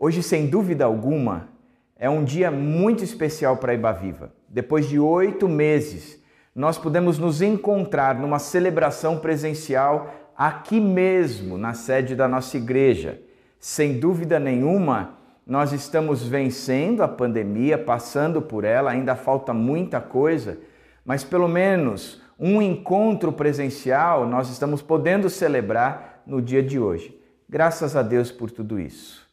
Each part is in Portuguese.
Hoje, sem dúvida alguma, é um dia muito especial para Iba Viva. Depois de oito meses, nós podemos nos encontrar numa celebração presencial aqui mesmo, na sede da nossa igreja. Sem dúvida nenhuma, nós estamos vencendo a pandemia, passando por ela, ainda falta muita coisa, mas pelo menos um encontro presencial nós estamos podendo celebrar no dia de hoje. Graças a Deus por tudo isso.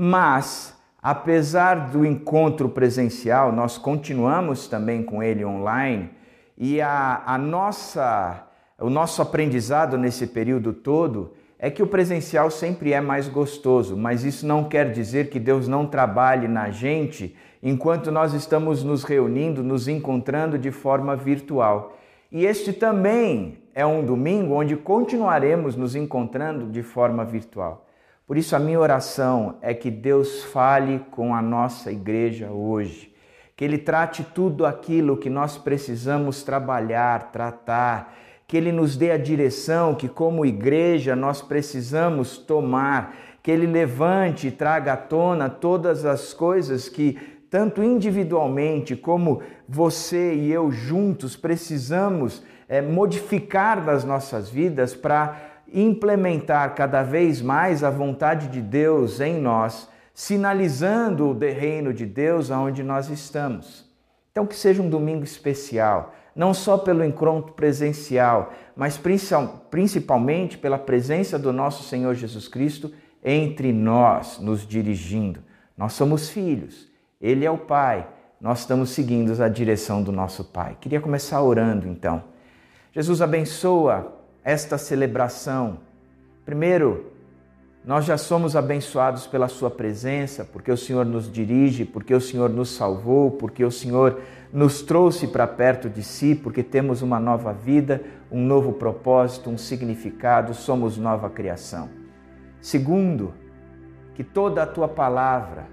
Mas, apesar do encontro presencial, nós continuamos também com ele online e a, a nossa, o nosso aprendizado nesse período todo é que o presencial sempre é mais gostoso, mas isso não quer dizer que Deus não trabalhe na gente enquanto nós estamos nos reunindo, nos encontrando de forma virtual. E este também é um domingo onde continuaremos nos encontrando de forma virtual. Por isso, a minha oração é que Deus fale com a nossa igreja hoje, que Ele trate tudo aquilo que nós precisamos trabalhar, tratar, que Ele nos dê a direção que, como igreja, nós precisamos tomar, que Ele levante e traga à tona todas as coisas que, tanto individualmente como você e eu juntos, precisamos é, modificar nas nossas vidas para implementar cada vez mais a vontade de Deus em nós, sinalizando o reino de Deus aonde nós estamos. Então, que seja um domingo especial, não só pelo encontro presencial, mas principalmente pela presença do nosso Senhor Jesus Cristo entre nós, nos dirigindo. Nós somos filhos, Ele é o Pai, nós estamos seguindo a direção do nosso Pai. Queria começar orando então. Jesus abençoa esta celebração. Primeiro, nós já somos abençoados pela Sua presença, porque o Senhor nos dirige, porque o Senhor nos salvou, porque o Senhor nos trouxe para perto de si, porque temos uma nova vida, um novo propósito, um significado, somos nova criação. Segundo, que toda a Tua palavra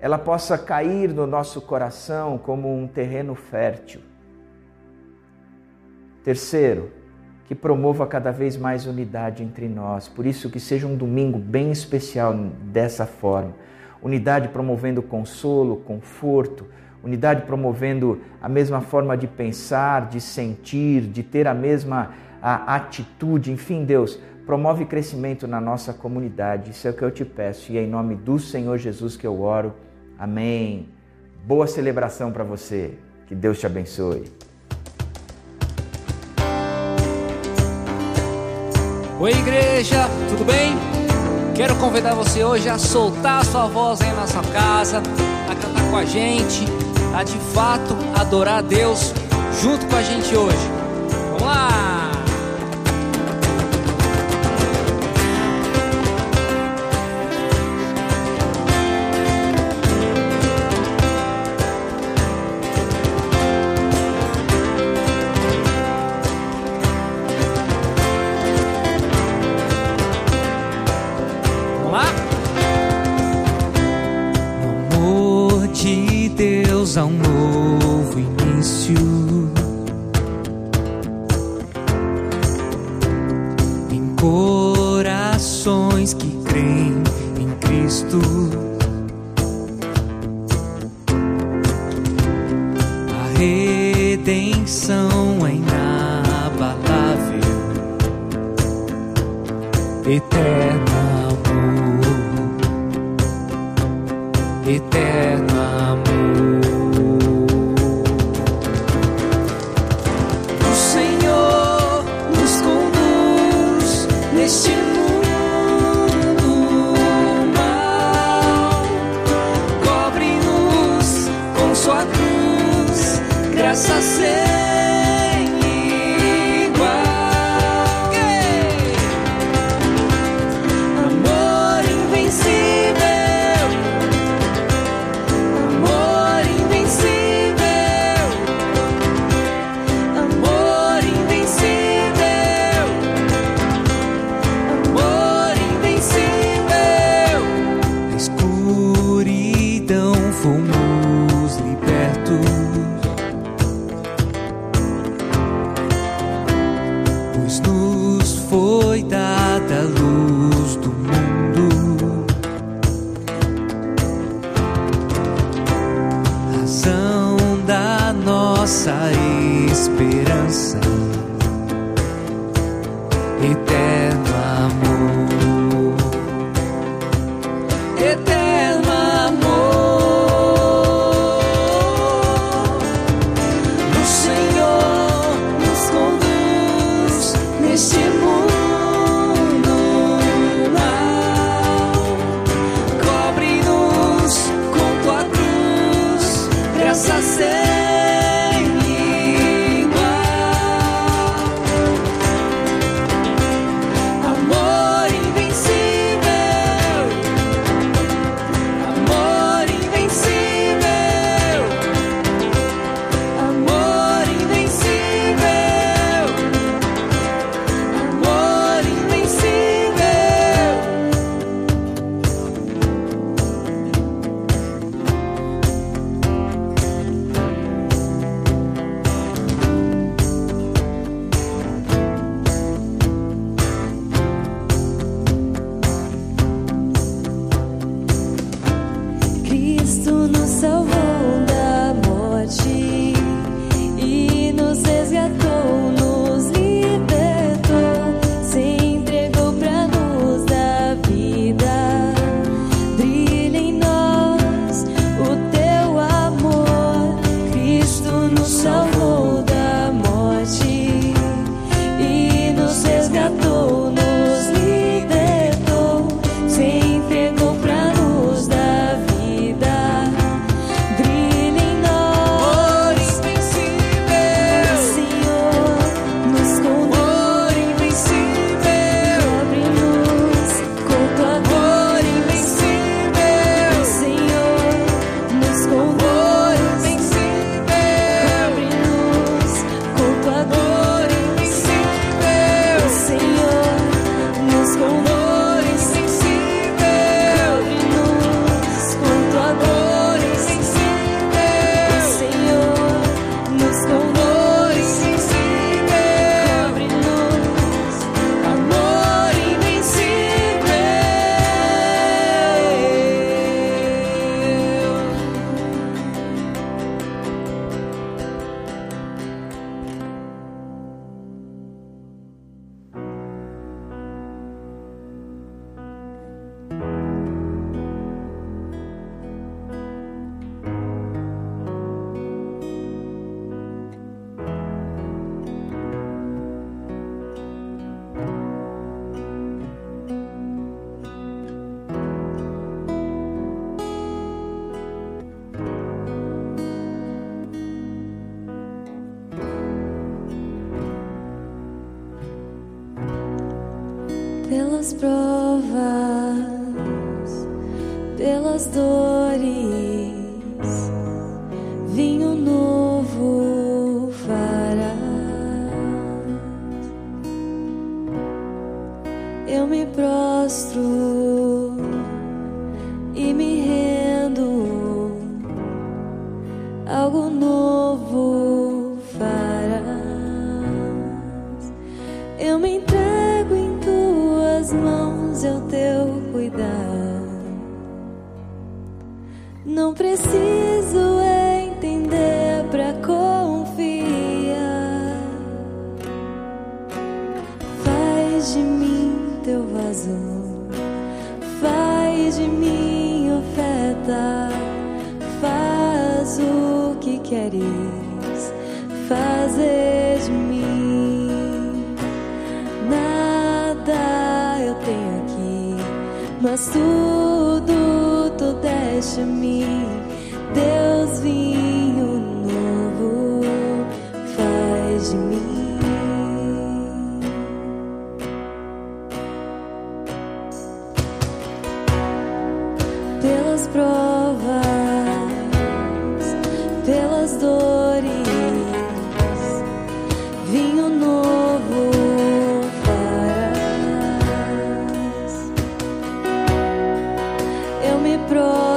ela possa cair no nosso coração como um terreno fértil. Terceiro, que promova cada vez mais unidade entre nós. Por isso, que seja um domingo bem especial dessa forma. Unidade promovendo consolo, conforto, unidade promovendo a mesma forma de pensar, de sentir, de ter a mesma a atitude. Enfim, Deus, promove crescimento na nossa comunidade. Isso é o que eu te peço. E é em nome do Senhor Jesus que eu oro. Amém. Boa celebração para você. Que Deus te abençoe. Oi, igreja, tudo bem? Quero convidar você hoje a soltar a sua voz aí na sua casa, a cantar com a gente, a de fato adorar a Deus junto com a gente hoje. Vamos lá! eterna. Provas, pelas dores,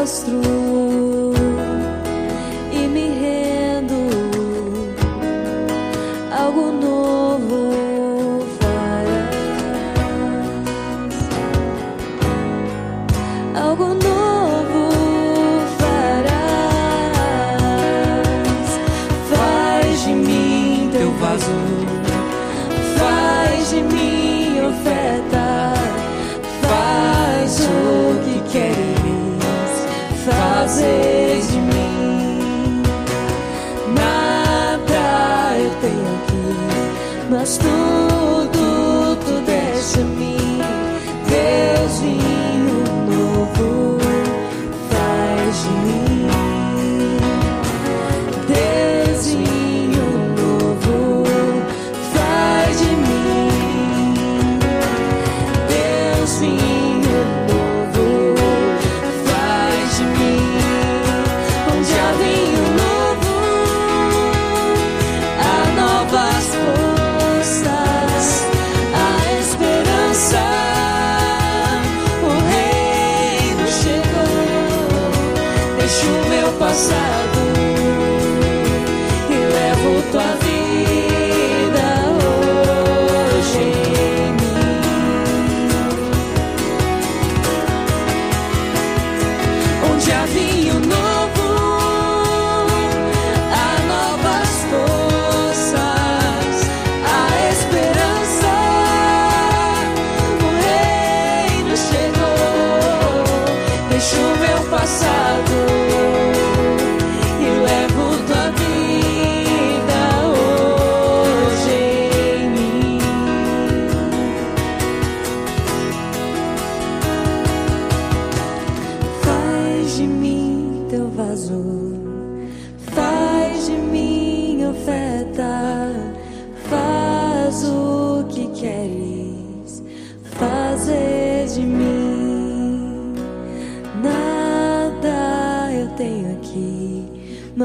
prostro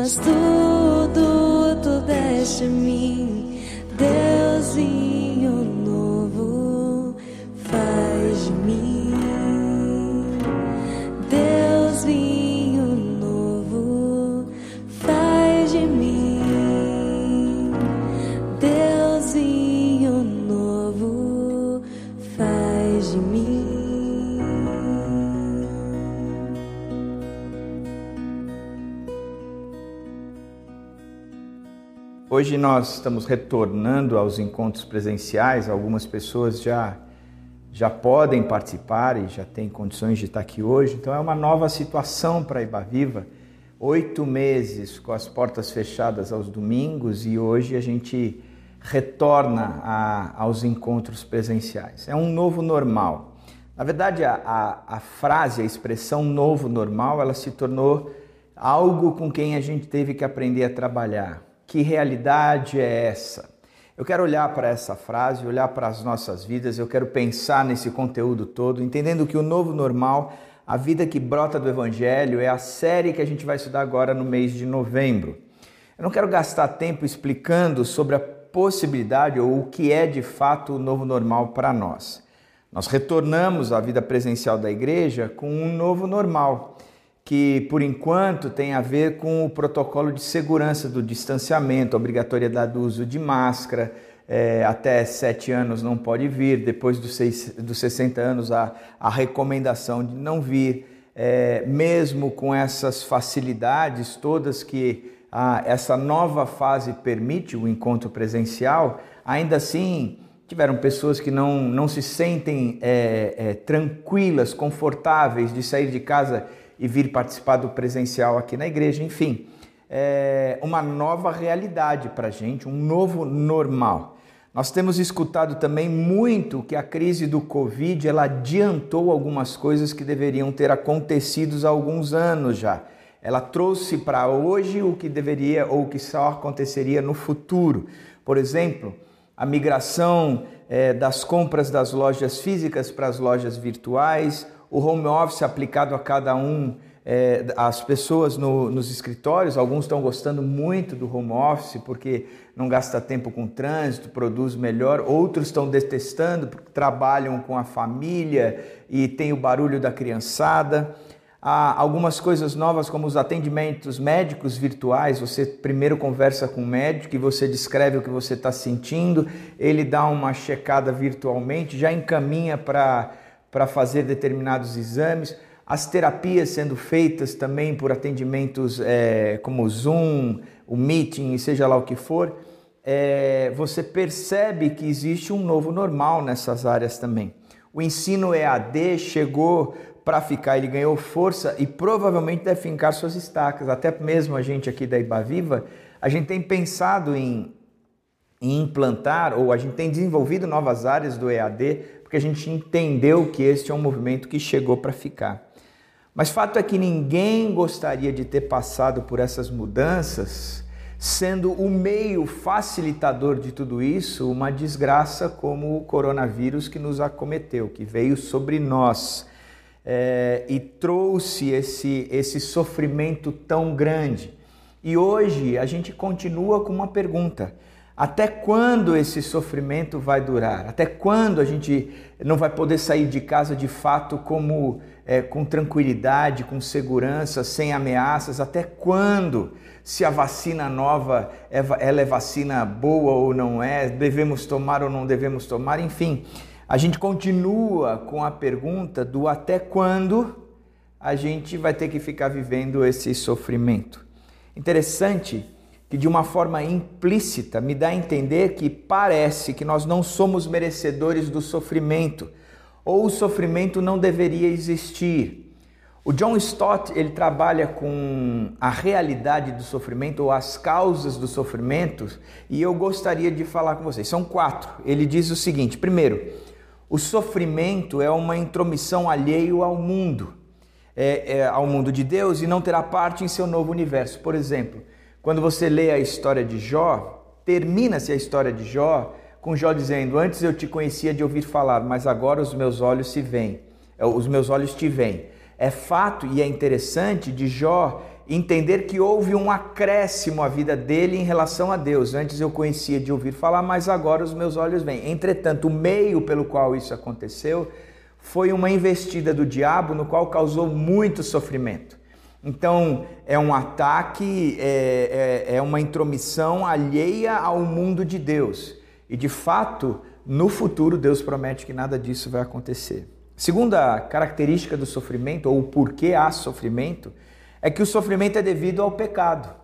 aqui, mas Hoje nós estamos retornando aos encontros presenciais, algumas pessoas já já podem participar e já têm condições de estar aqui hoje. Então é uma nova situação para a Ibaviva. Oito meses com as portas fechadas aos domingos e hoje a gente retorna a- aos encontros presenciais. É um novo normal. Na verdade, a, a, a frase, a expressão novo normal, ela se tornou algo com quem a gente teve que aprender a trabalhar. Que realidade é essa? Eu quero olhar para essa frase, olhar para as nossas vidas, eu quero pensar nesse conteúdo todo, entendendo que o novo normal, a vida que brota do Evangelho, é a série que a gente vai estudar agora no mês de novembro. Eu não quero gastar tempo explicando sobre a possibilidade ou o que é de fato o novo normal para nós. Nós retornamos à vida presencial da igreja com um novo normal, que por enquanto tem a ver com o protocolo de segurança do distanciamento, a obrigatoriedade do uso de máscara, é, até sete anos não pode vir, depois dos, seis, dos 60 anos a, a recomendação de não vir, é, mesmo com essas facilidades todas que ah, essa nova fase permite, o encontro presencial, ainda assim tiveram pessoas que não, não se sentem é, é, tranquilas, confortáveis de sair de casa e vir participar do presencial aqui na igreja, enfim, é uma nova realidade para a gente, um novo normal. Nós temos escutado também muito que a crise do Covid ela adiantou algumas coisas que deveriam ter acontecido há alguns anos já. Ela trouxe para hoje o que deveria ou o que só aconteceria no futuro. Por exemplo, a migração eh, das compras das lojas físicas para as lojas virtuais, o home office aplicado a cada um, eh, as pessoas no, nos escritórios, alguns estão gostando muito do home office porque não gasta tempo com trânsito, produz melhor, outros estão detestando porque trabalham com a família e tem o barulho da criançada. Há algumas coisas novas, como os atendimentos médicos virtuais. Você primeiro conversa com o médico e você descreve o que você está sentindo, ele dá uma checada virtualmente, já encaminha para fazer determinados exames. As terapias sendo feitas também por atendimentos é, como o Zoom, o Meeting, seja lá o que for. É, você percebe que existe um novo normal nessas áreas também. O ensino EAD chegou para ficar, ele ganhou força e provavelmente deve fincar suas estacas. Até mesmo a gente aqui da Ibaviva, a gente tem pensado em, em implantar ou a gente tem desenvolvido novas áreas do EAD porque a gente entendeu que este é um movimento que chegou para ficar. Mas fato é que ninguém gostaria de ter passado por essas mudanças sendo o meio facilitador de tudo isso uma desgraça como o coronavírus que nos acometeu, que veio sobre nós é, e trouxe esse, esse sofrimento tão grande. E hoje a gente continua com uma pergunta: Até quando esse sofrimento vai durar? Até quando a gente não vai poder sair de casa de fato como é, com tranquilidade, com segurança, sem ameaças? Até quando? Se a vacina nova é, ela é vacina boa ou não é? Devemos tomar ou não devemos tomar? Enfim, a gente continua com a pergunta do até quando a gente vai ter que ficar vivendo esse sofrimento. Interessante que de uma forma implícita me dá a entender que parece que nós não somos merecedores do sofrimento, ou o sofrimento não deveria existir. O John Stott, ele trabalha com a realidade do sofrimento ou as causas do sofrimento, e eu gostaria de falar com vocês. São quatro. Ele diz o seguinte: primeiro, o sofrimento é uma intromissão alheio ao mundo, é, é, ao mundo de Deus e não terá parte em seu novo universo. Por exemplo, quando você lê a história de Jó, termina-se a história de Jó com Jó dizendo: Antes eu te conhecia de ouvir falar, mas agora os meus olhos se veem, é, os meus olhos te veem. É fato e é interessante de Jó entender que houve um acréscimo à vida dele em relação a Deus. Antes eu conhecia de ouvir falar, mas agora os meus olhos veem. Entretanto, o meio pelo qual isso aconteceu foi uma investida do diabo no qual causou muito sofrimento. Então, é um ataque, é, é, é, uma intromissão alheia ao mundo de Deus. E, de fato, no futuro, Deus promete que nada disso vai acontecer. Segunda característica do sofrimento, ou o porquê há sofrimento, é que o sofrimento é devido ao pecado.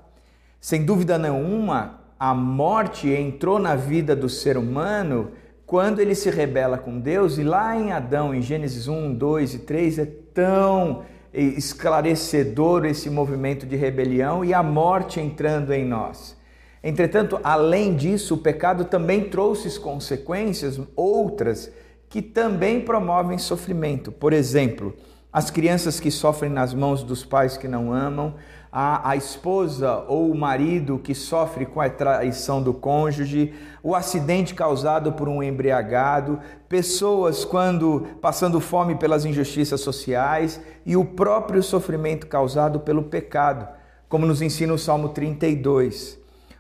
Sem dúvida nenhuma, a morte entrou na vida do ser humano quando ele se rebela com Deus, e lá em Adão, em Gênesis 1, 2 e 3, é tão esclarecedor esse movimento de rebelião e a morte entrando em nós. Entretanto, além disso, o pecado também trouxe consequências outras que também promovem sofrimento. Por exemplo, as crianças que sofrem nas mãos dos pais que não amam, a, a esposa ou o marido que sofre com a traição do cônjuge, o acidente causado por um embriagado, pessoas quando passando fome pelas injustiças sociais e o próprio sofrimento causado pelo pecado, como nos ensina o Salmo 32.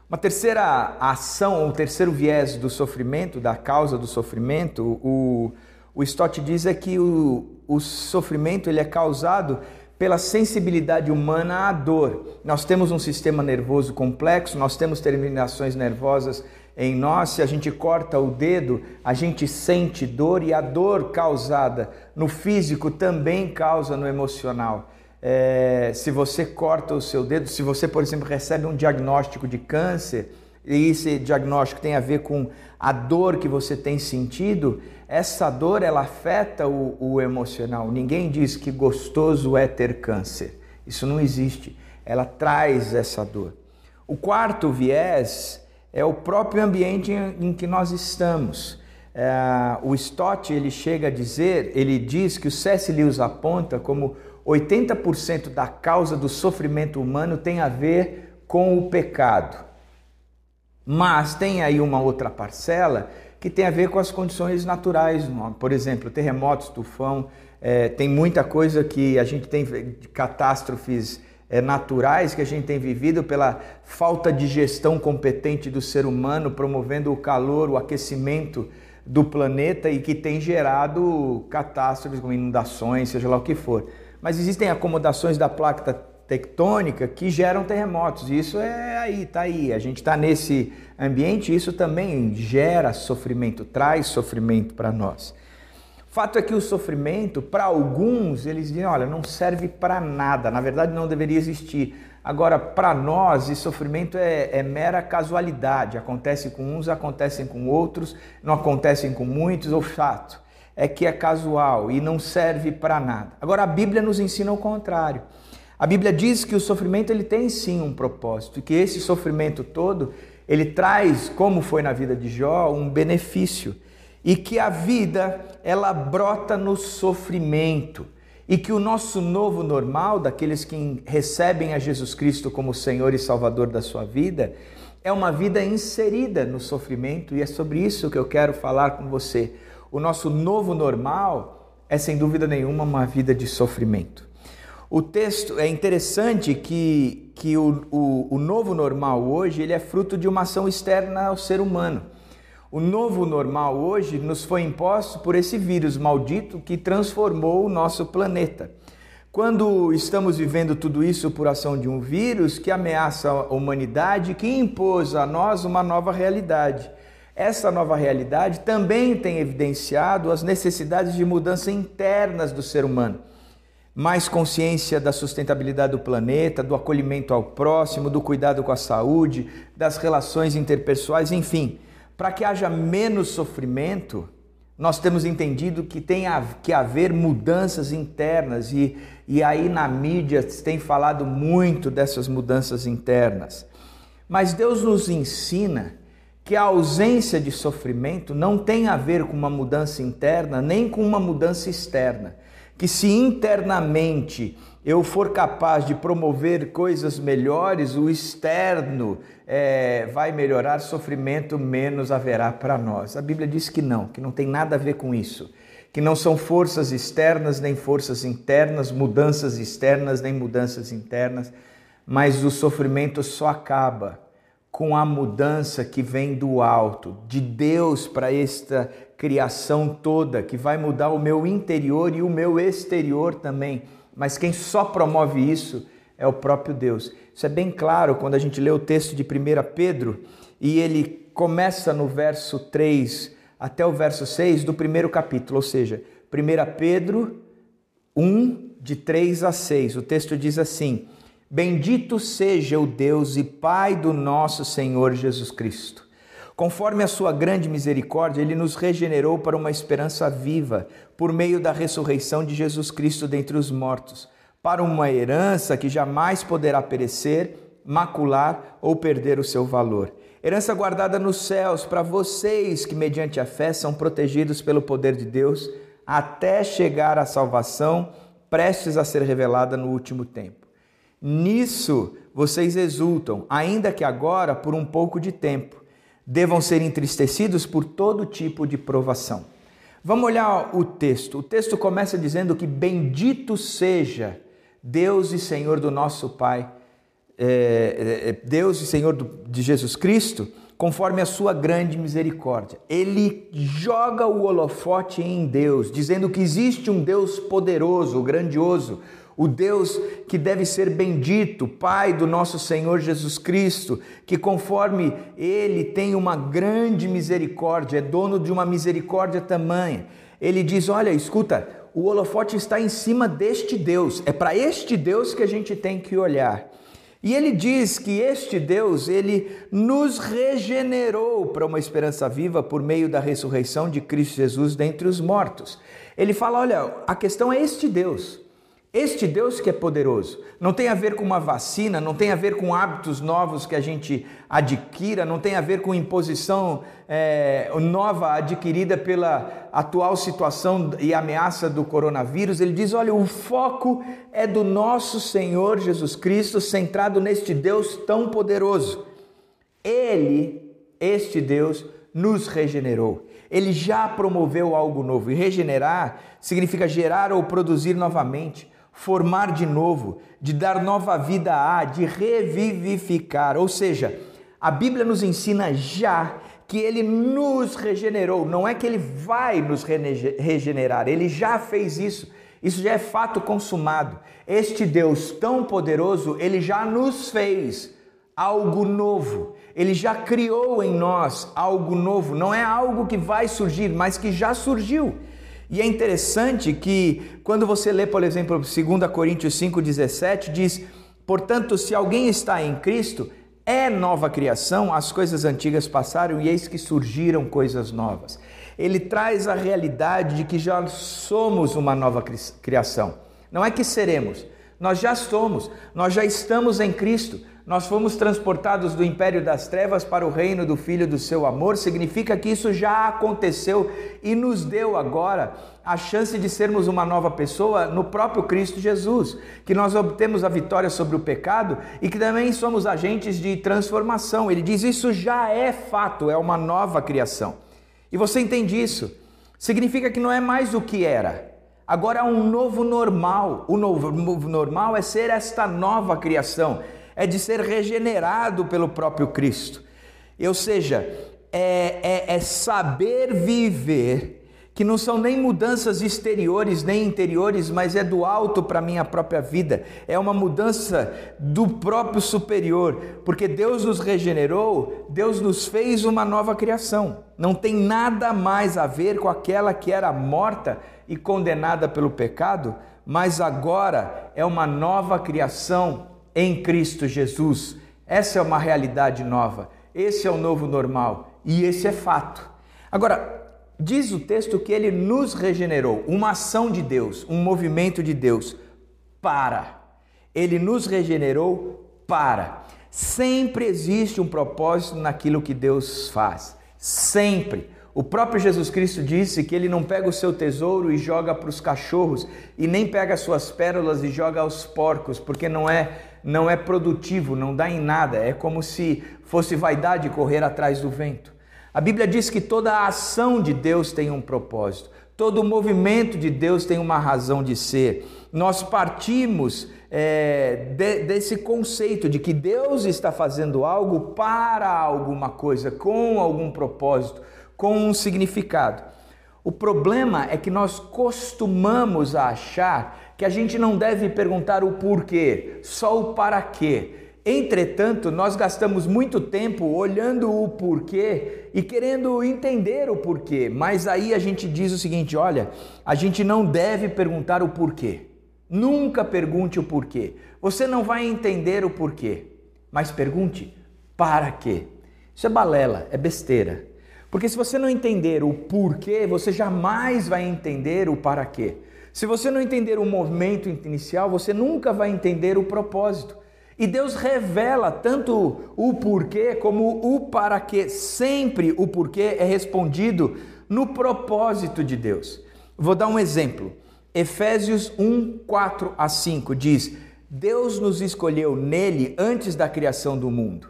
Uma terceira ação, ou um terceiro viés do sofrimento, da causa do sofrimento, o, o Stott diz é que o, o sofrimento ele é causado pela sensibilidade humana à dor. Nós temos um sistema nervoso complexo, nós temos terminações nervosas em nós. Se a gente corta o dedo, a gente sente dor e a dor causada no físico também causa no emocional. É, se você corta o seu dedo, se você, por exemplo, recebe um diagnóstico de câncer e esse diagnóstico tem a ver com a dor que você tem sentido, essa dor ela afeta o, o emocional. Ninguém diz que gostoso é ter câncer. Isso não existe. Ela traz essa dor. O quarto viés é o próprio ambiente em, que nós estamos. É, o Stott ele chega a dizer, ele diz que o C.S. Lewis aponta como 80% da causa do sofrimento humano tem a ver com o pecado. Mas tem aí uma outra parcela que tem a ver com as condições naturais. Por exemplo, terremotos, tufão, é, tem muita coisa que a gente tem catástrofes é, naturais que a gente tem vivido pela falta de gestão competente do ser humano, promovendo o calor, o aquecimento do planeta e que tem gerado catástrofes como inundações, seja lá o que for. Mas existem acomodações da placa tectônica que geram terremotos. Isso é aí, tá aí. A gente está nesse ambiente, isso também gera sofrimento, traz sofrimento para nós. Fato é que o sofrimento, para alguns, eles dizem, olha, não serve para nada, na verdade não deveria existir. Agora, para nós, esse sofrimento é, é, mera casualidade. Acontece com uns, acontecem com outros, não acontecem com muitos, ou fato é que é casual e não serve para nada. Agora, a Bíblia nos ensina o contrário. A Bíblia diz que o sofrimento ele tem sim um propósito e que esse sofrimento todo ele traz, como foi na vida de Jó, um benefício e que a vida ela brota no sofrimento e que o nosso novo normal daqueles que recebem a Jesus Cristo como Senhor e Salvador da sua vida é uma vida inserida no sofrimento e é sobre isso que eu quero falar com você. O nosso novo normal é sem dúvida nenhuma uma vida de sofrimento. O texto é interessante que, que o, o, o novo normal hoje ele é fruto de uma ação externa ao ser humano. O novo normal hoje nos foi imposto por esse vírus maldito que transformou o nosso planeta. Quando estamos vivendo tudo isso por ação de um vírus que ameaça a humanidade, que impôs a nós uma nova realidade. Essa nova realidade também tem evidenciado as necessidades de mudança internas do ser humano. Mais consciência da sustentabilidade do planeta, do acolhimento ao próximo, do cuidado com a saúde, das relações interpessoais, enfim para que haja menos sofrimento, nós temos entendido que tem que haver mudanças internas e, e aí na mídia tem falado muito dessas mudanças internas. Mas Deus nos ensina que a ausência de sofrimento não tem a ver com uma mudança interna nem com uma mudança externa. Que se internamente eu for capaz de promover coisas melhores, o externo é, vai melhorar, sofrimento menos haverá para nós. A Bíblia diz que não, que não tem nada a ver com isso. Que não são forças externas nem forças internas, mudanças externas nem mudanças internas, mas o sofrimento só acaba com a mudança que vem do alto, de Deus para esta criação toda, que vai mudar o meu interior e o meu exterior também mas quem só promove isso é o próprio Deus. Isso é bem claro quando a gente lê o texto de 1 Pedro e ele começa no verso 3 até o verso 6 do primeiro capítulo, ou seja, 1 Pedro 1, de 3 a 6. O texto diz assim: Bendito seja o Deus e Pai do nosso Senhor Jesus Cristo Conforme a sua grande misericórdia, ele nos regenerou para uma esperança viva, por meio da ressurreição de Jesus Cristo dentre os mortos, para uma herança que jamais poderá perecer, macular ou perder o seu valor. Herança guardada nos céus para vocês que, mediante a fé, são protegidos pelo poder de Deus, até chegar à salvação, prestes a ser revelada no último tempo. Nisso vocês exultam, ainda que agora por um pouco de tempo devam ser entristecidos por todo tipo de provação. Vamos olhar o texto. O texto começa dizendo que bendito seja Deus e Senhor do nosso Pai, é, é, Deus e Senhor do, de Jesus Cristo, conforme a sua grande misericórdia. Ele joga o holofote em Deus, dizendo que existe um Deus poderoso, grandioso, o Deus que deve ser bendito, Pai do nosso Senhor Jesus Cristo, que conforme Ele tem uma grande misericórdia, é dono de uma misericórdia tamanha. Ele diz: Olha, escuta, o holofote está em cima deste Deus, é para este Deus que a gente tem que olhar. E ele diz que este Deus, ele nos regenerou para uma esperança viva por meio da ressurreição de Cristo Jesus dentre os mortos. Ele fala: olha, a questão é este Deus. Este Deus que é poderoso não tem a ver com uma vacina, não tem a ver com hábitos novos que a gente adquira, não tem a ver com imposição é, nova adquirida pela atual situação e ameaça do coronavírus. Ele diz: olha, o foco é do nosso Senhor Jesus Cristo, centrado neste Deus tão poderoso. Ele, este Deus, nos regenerou. Ele já promoveu algo novo. E regenerar significa gerar ou produzir novamente formar de novo, de dar nova vida a, de revivificar. Ou seja, a Bíblia nos ensina já que ele nos regenerou, não é que ele vai nos regenerar, ele já fez isso. Isso já é fato consumado. Este Deus tão poderoso, ele já nos fez algo novo. Ele já criou em nós algo novo. Não é algo que vai surgir, mas que já surgiu. E é interessante que quando você lê, por exemplo, 2 Coríntios 5,17, diz: Portanto, se alguém está em Cristo, é nova criação, as coisas antigas passaram e eis que surgiram coisas novas. Ele traz a realidade de que já somos uma nova criação. Não é que seremos, nós já somos, nós já estamos em Cristo. Nós fomos transportados do império das trevas para o reino do Filho do seu amor, significa que isso já aconteceu e nos deu agora a chance de sermos uma nova pessoa no próprio Cristo Jesus, que nós obtemos a vitória sobre o pecado e que também somos agentes de transformação. Ele diz: Isso já é fato, é uma nova criação. E você entende isso? Significa que não é mais o que era, Agora há um novo normal. O novo normal é ser esta nova criação, é de ser regenerado pelo próprio Cristo. Ou seja, é, é, é saber viver que não são nem mudanças exteriores nem interiores, mas é do alto para a minha própria vida, é uma mudança do próprio superior, porque Deus nos regenerou, Deus nos fez uma nova criação, não tem nada mais a ver com aquela que era morta e condenada pelo pecado, mas agora é uma nova criação em Cristo Jesus. Essa é uma realidade nova, esse é o novo normal e esse é fato. Agora, Diz o texto que ele nos regenerou, uma ação de Deus, um movimento de Deus para. Ele nos regenerou para. Sempre existe um propósito naquilo que Deus faz. Sempre. O próprio Jesus Cristo disse que ele não pega o seu tesouro e joga para os cachorros e nem pega as suas pérolas e joga aos porcos, porque não é não é produtivo, não dá em nada. É como se fosse vaidade correr atrás do vento. A Bíblia diz que toda a ação de Deus tem um propósito, todo o movimento de Deus tem uma razão de ser. Nós partimos é, de, desse conceito de que Deus está fazendo algo para alguma coisa, com algum propósito, com um significado. O problema é que nós costumamos achar que a gente não deve perguntar o porquê, só o para quê. Entretanto, nós gastamos muito tempo olhando o porquê e querendo entender o porquê, mas aí a gente diz o seguinte: olha, a gente não deve perguntar o porquê. Nunca pergunte o porquê. Você não vai entender o porquê, mas pergunte para quê. Isso é balela, é besteira. Porque se você não entender o porquê, você jamais vai entender o para quê. Se você não entender o movimento inicial, você nunca vai entender o propósito. E Deus revela tanto o porquê como o para quê. Sempre o porquê é respondido no propósito de Deus. Vou dar um exemplo. Efésios 1, 4 a 5 diz: Deus nos escolheu nele antes da criação do mundo.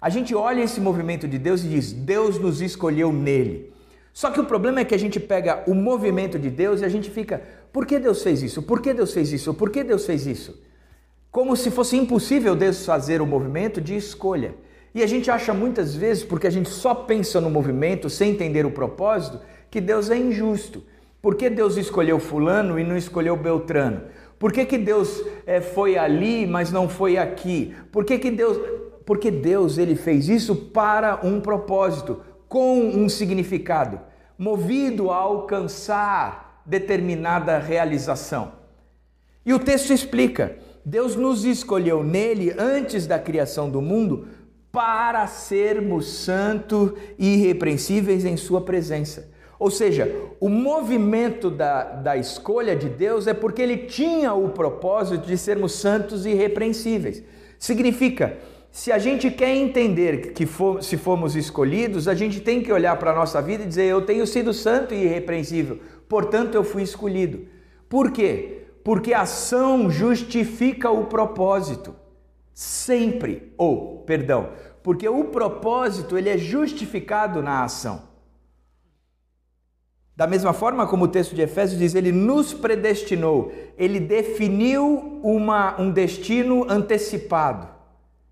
A gente olha esse movimento de Deus e diz: Deus nos escolheu nele. Só que o problema é que a gente pega o movimento de Deus e a gente fica: por que Deus fez isso? Por que Deus fez isso? Por que Deus fez isso? como se fosse impossível desfazer o movimento de escolha. E a gente acha muitas vezes, porque a gente só pensa no movimento sem entender o propósito, que Deus é injusto. Por que Deus escolheu Fulano e não escolheu Beltrano? Por que, que Deus é, foi ali, mas não foi aqui? Por que, que Deus. Porque Deus ele fez isso para um propósito, com um significado, movido a alcançar determinada realização. E o texto explica Deus nos escolheu nele antes da criação do mundo para sermos santos e irrepreensíveis em Sua presença. Ou seja, o movimento da, da escolha de Deus é porque Ele tinha o propósito de sermos santos e irrepreensíveis. Significa, se a gente quer entender que for, se fomos escolhidos, a gente tem que olhar para a nossa vida e dizer: Eu tenho sido santo e irrepreensível, portanto eu fui escolhido. Por quê? porque a ação justifica o propósito. Sempre, ou, perdão, porque o propósito ele é justificado na ação. Da mesma forma como o texto de Efésios diz, ele nos predestinou, ele definiu uma, um destino antecipado.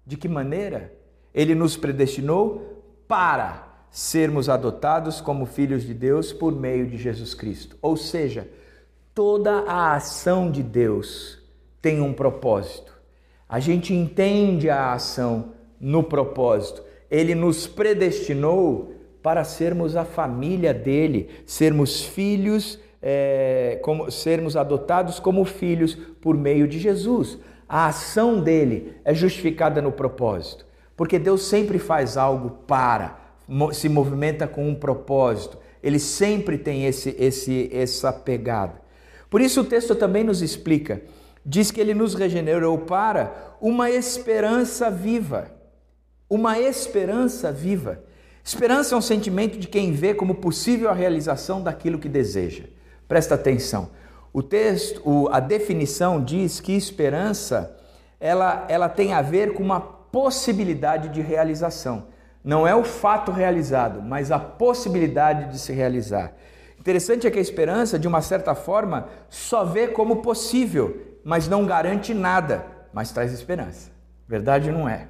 De que maneira? Ele nos predestinou para sermos adotados como filhos de Deus por meio de Jesus Cristo. Ou seja, Toda a ação de Deus tem um propósito. A gente entende a ação no propósito. Ele nos predestinou para sermos a família dele, sermos filhos, é, como, sermos adotados como filhos por meio de Jesus. A ação dele é justificada no propósito, porque Deus sempre faz algo para, se movimenta com um propósito. Ele sempre tem esse, esse, essa pegada. Por isso o texto também nos explica, diz que ele nos regenerou para uma esperança viva. Uma esperança viva. Esperança é um sentimento de quem vê como possível a realização daquilo que deseja. Presta atenção. O texto, a definição diz que esperança ela, ela tem a ver com uma possibilidade de realização. Não é o fato realizado, mas a possibilidade de se realizar. Interessante é que a esperança, de uma certa forma, só vê como possível, mas não garante nada, mas traz esperança. Verdade não é?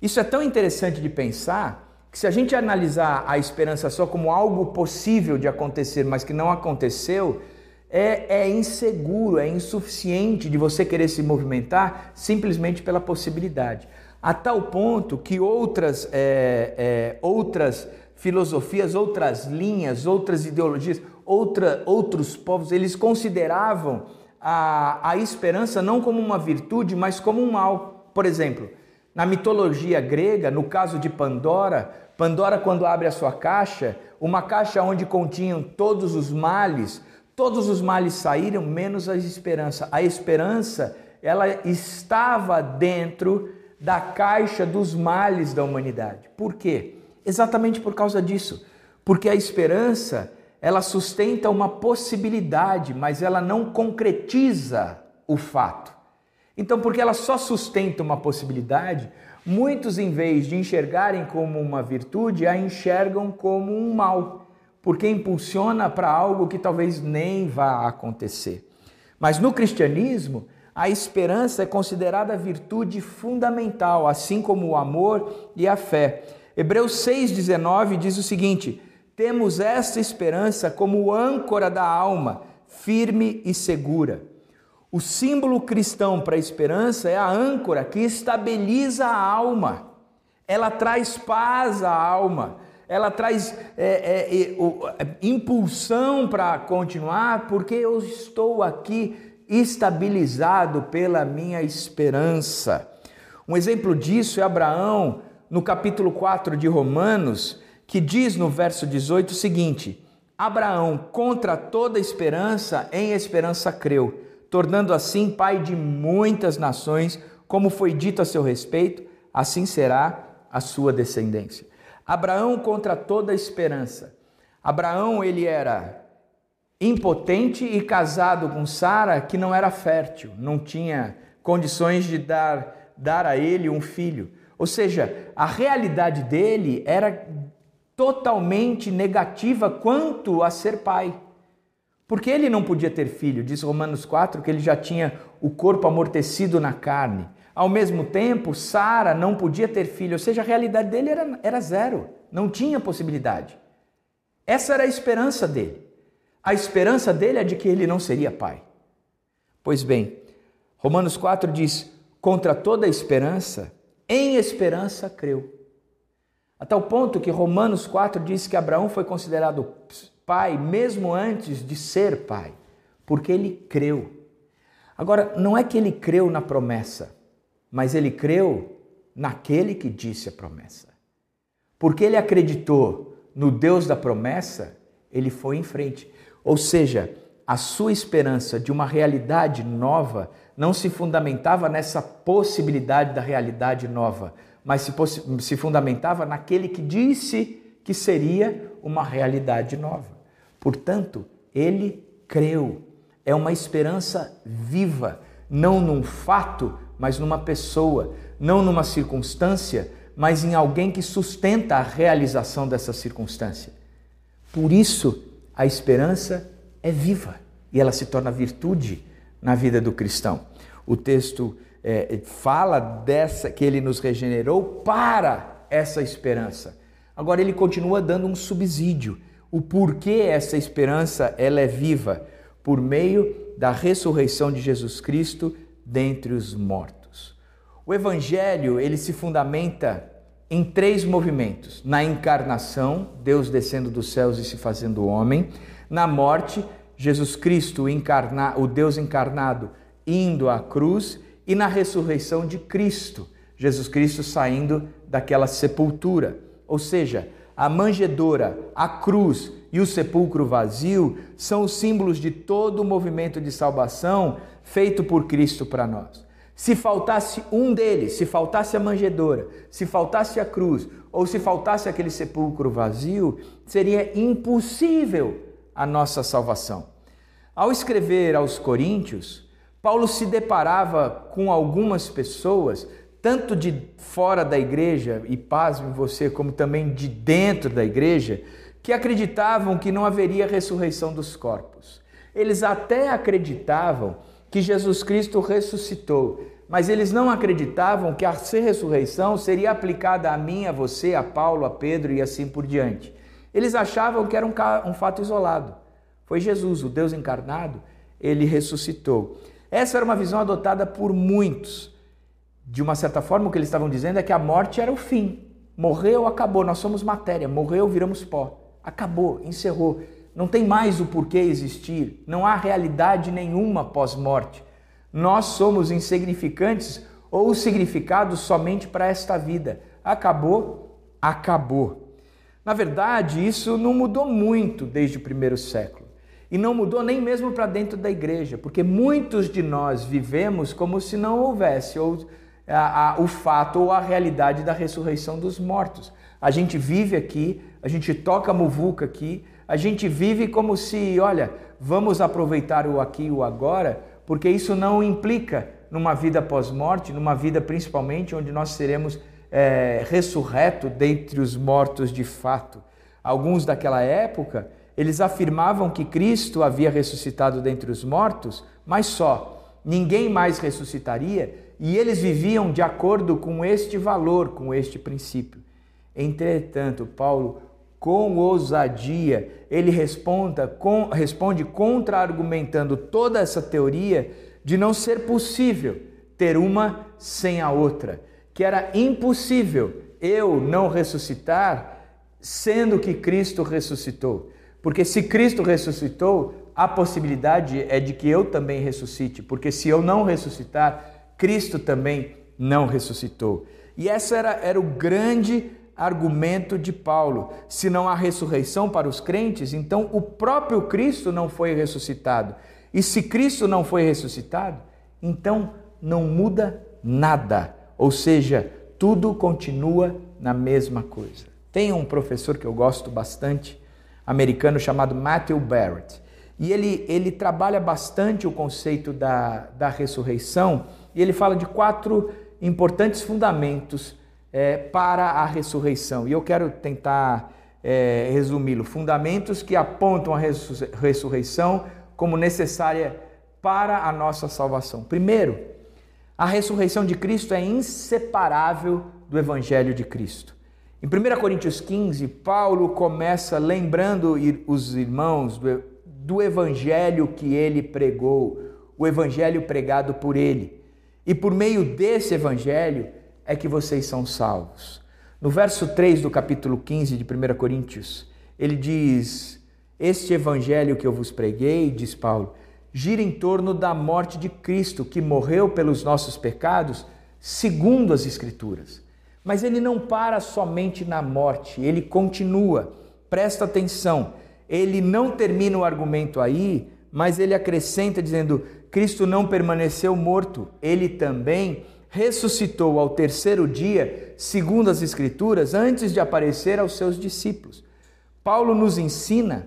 Isso é tão interessante de pensar que se a gente analisar a esperança só como algo possível de acontecer, mas que não aconteceu, é, é inseguro, é insuficiente de você querer se movimentar simplesmente pela possibilidade. A tal ponto que outras, é, é, outras filosofias, outras linhas, outras ideologias, outra, outros povos, eles consideravam a, a esperança não como uma virtude, mas como um mal. Por exemplo, na mitologia grega, no caso de Pandora, Pandora, quando abre a sua caixa, uma caixa onde continham todos os males, todos os males saíram, menos a esperança. A esperança, ela estava dentro da caixa dos males da humanidade. Por quê? Exatamente por causa disso. Porque a esperança, ela sustenta uma possibilidade, mas ela não concretiza o fato. Então, porque ela só sustenta uma possibilidade, muitos, em vez de enxergarem como uma virtude, a enxergam como um mal, porque impulsiona para algo que talvez nem vá acontecer. Mas no cristianismo, a esperança é considerada virtude fundamental, assim como o amor e a fé. Hebreus 6,19 diz o seguinte: Temos esta esperança como âncora da alma, firme e segura. O símbolo cristão para a esperança é a âncora que estabiliza a alma, ela traz paz à alma, ela traz é, é, é, impulsão para continuar, porque eu estou aqui estabilizado pela minha esperança. Um exemplo disso é Abraão, no capítulo 4 de Romanos, que diz no verso 18 o seguinte: Abraão, contra toda esperança, em esperança creu, tornando assim pai de muitas nações, como foi dito a seu respeito, assim será a sua descendência. Abraão contra toda esperança. Abraão, ele era impotente e casado com Sara, que não era fértil, não tinha condições de dar, dar a ele um filho. Ou seja, a realidade dele era totalmente negativa quanto a ser pai. Porque ele não podia ter filho, diz Romanos 4 que ele já tinha o corpo amortecido na carne. Ao mesmo tempo, Sara não podia ter filho, ou seja, a realidade dele era, era zero, não tinha possibilidade. Essa era a esperança dele. A esperança dele é de que ele não seria pai. Pois bem, Romanos 4 diz: contra toda esperança, em esperança creu. A tal ponto que Romanos 4 diz que Abraão foi considerado pai mesmo antes de ser pai, porque ele creu. Agora, não é que ele creu na promessa, mas ele creu naquele que disse a promessa. Porque ele acreditou no Deus da promessa, ele foi em frente. Ou seja, a sua esperança de uma realidade nova não se fundamentava nessa possibilidade da realidade nova, mas se, se fundamentava naquele que disse que seria uma realidade nova. Portanto, ele creu. É uma esperança viva, não num fato, mas numa pessoa, não numa circunstância, mas em alguém que sustenta a realização dessa circunstância. Por isso, a esperança é viva e ela se torna virtude na vida do cristão. O texto é, fala dessa que ele nos regenerou para essa esperança. Agora ele continua dando um subsídio. O porquê essa esperança ela é viva por meio da ressurreição de Jesus Cristo dentre os mortos. O evangelho, ele se fundamenta em três movimentos: na encarnação, Deus descendo dos céus e se fazendo homem, na morte, Jesus Cristo, encarna, o Deus encarnado, indo à cruz, e na ressurreição de Cristo, Jesus Cristo saindo daquela sepultura. Ou seja, a manjedoura, a cruz e o sepulcro vazio são os símbolos de todo o movimento de salvação feito por Cristo para nós. Se faltasse um deles, se faltasse a manjedoura, se faltasse a cruz, ou se faltasse aquele sepulcro vazio, seria impossível a nossa salvação. Ao escrever aos Coríntios, Paulo se deparava com algumas pessoas, tanto de fora da igreja, e pasme você, como também de dentro da igreja, que acreditavam que não haveria ressurreição dos corpos. Eles até acreditavam que Jesus Cristo ressuscitou, mas eles não acreditavam que a ressurreição seria aplicada a mim, a você, a Paulo, a Pedro e assim por diante. Eles achavam que era um, um fato isolado. Foi Jesus, o Deus encarnado, ele ressuscitou. Essa era uma visão adotada por muitos. De uma certa forma, o que eles estavam dizendo é que a morte era o fim. Morreu, acabou, nós somos matéria. Morreu, viramos pó. Acabou, encerrou. Não tem mais o porquê existir. Não há realidade nenhuma pós-morte. Nós somos insignificantes ou significados somente para esta vida. Acabou, acabou. Na verdade, isso não mudou muito desde o primeiro século. E não mudou nem mesmo para dentro da igreja, porque muitos de nós vivemos como se não houvesse ou a, a, o fato ou a realidade da ressurreição dos mortos. A gente vive aqui, a gente toca muvuca aqui, a gente vive como se, olha, vamos aproveitar o aqui e o agora, porque isso não implica numa vida pós-morte, numa vida principalmente onde nós seremos é, ressurreto dentre os mortos de fato. Alguns daquela época, eles afirmavam que Cristo havia ressuscitado dentre os mortos, mas só, ninguém mais ressuscitaria, e eles viviam de acordo com este valor, com este princípio. Entretanto, Paulo com ousadia, ele responda, com, responde contra-argumentando toda essa teoria de não ser possível ter uma sem a outra, que era impossível eu não ressuscitar, sendo que Cristo ressuscitou. Porque se Cristo ressuscitou, a possibilidade é de que eu também ressuscite, porque se eu não ressuscitar, Cristo também não ressuscitou. E essa era, era o grande argumento de Paulo. Se não há ressurreição para os crentes, então o próprio Cristo não foi ressuscitado. E se Cristo não foi ressuscitado, então não muda nada. Ou seja, tudo continua na mesma coisa. Tem um professor que eu gosto bastante, americano, chamado Matthew Barrett. E ele, ele trabalha bastante o conceito da, da ressurreição e ele fala de quatro importantes fundamentos é, para a ressurreição. E eu quero tentar é, resumi-lo: fundamentos que apontam a ressurreição como necessária para a nossa salvação. Primeiro, a ressurreição de Cristo é inseparável do Evangelho de Cristo. Em 1 Coríntios 15, Paulo começa lembrando os irmãos do, do Evangelho que ele pregou, o Evangelho pregado por ele. E por meio desse Evangelho, é que vocês são salvos. No verso 3 do capítulo 15 de 1 Coríntios, ele diz: Este evangelho que eu vos preguei, diz Paulo, gira em torno da morte de Cristo, que morreu pelos nossos pecados, segundo as Escrituras. Mas ele não para somente na morte, ele continua. Presta atenção, ele não termina o argumento aí, mas ele acrescenta dizendo: Cristo não permaneceu morto, ele também ressuscitou ao terceiro dia, segundo as Escrituras, antes de aparecer aos seus discípulos. Paulo nos ensina